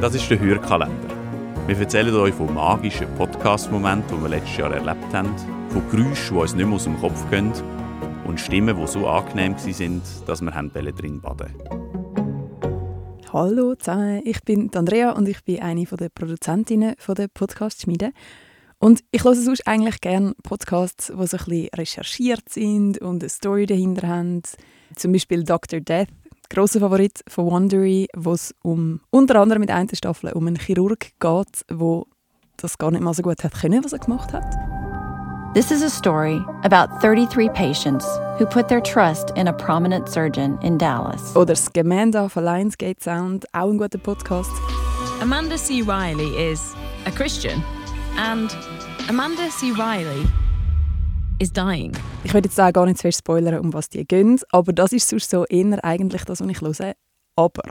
Das ist der Hörkalender. Wir erzählen euch von magischen Podcast-Momenten, die wir letztes Jahr erlebt haben, von Geräuschen, die uns nicht mehr aus dem Kopf gehen und Stimmen, die so angenehm waren, dass wir drin baden Hallo zusammen, ich bin Andrea und ich bin eine der Produzentinnen der Podcast-Schmiede. Und ich höre sonst eigentlich gerne Podcasts, die so ein bisschen recherchiert sind und eine Story dahinter haben. Zum Beispiel Dr. Death, grosser Favorit von Wondery, wo es um, unter anderem mit einer Staffel um einen Chirurg geht, der das gar nicht mal so gut hat können, was er gemacht hat. This is a story about 33 patients who put their trust in a prominent surgeon in Dallas. Oder das Gemenda von Lionsgate Sound, auch ein guter Podcast. Amanda C. Riley is a Christian and Amanda C. Riley is dying. Ich will jetzt auch gar nicht zu fest spoilern, um was die gehen, aber das ist sonst so eher eigentlich das, was ich höre. Aber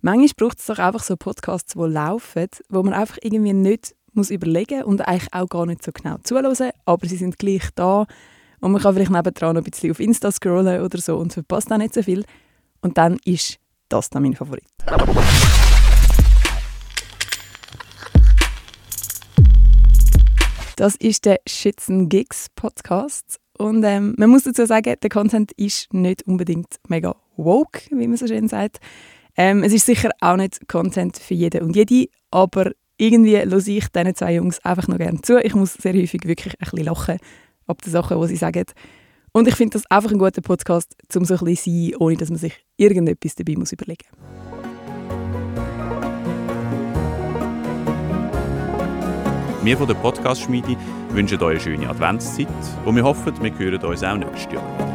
manchmal braucht es doch einfach so Podcasts, die laufen, wo man einfach irgendwie nicht muss überlegen und eigentlich auch gar nicht so genau zuhören, aber sie sind gleich da und man kann vielleicht nebendran noch ein bisschen auf Insta scrollen oder so und verpasst auch nicht so viel. Und dann ist das dann mein Favorit. Das ist der Schützen Gigs Podcast. Und ähm, man muss dazu sagen, der Content ist nicht unbedingt mega woke, wie man so schön sagt. Ähm, es ist sicher auch nicht Content für jeden und jede, aber irgendwie höre ich diesen zwei Jungs einfach noch gerne zu. Ich muss sehr häufig wirklich ein bisschen lachen ab den Sachen, die sie sagen. Und ich finde das einfach ein guter Podcast, um so ein bisschen zu sein, ohne dass man sich irgendetwas dabei muss überlegen muss. Wir von der Podcast-Schmiede wünschen euch eine schöne Adventszeit und wir hoffen, wir hören uns auch nächstes Jahr.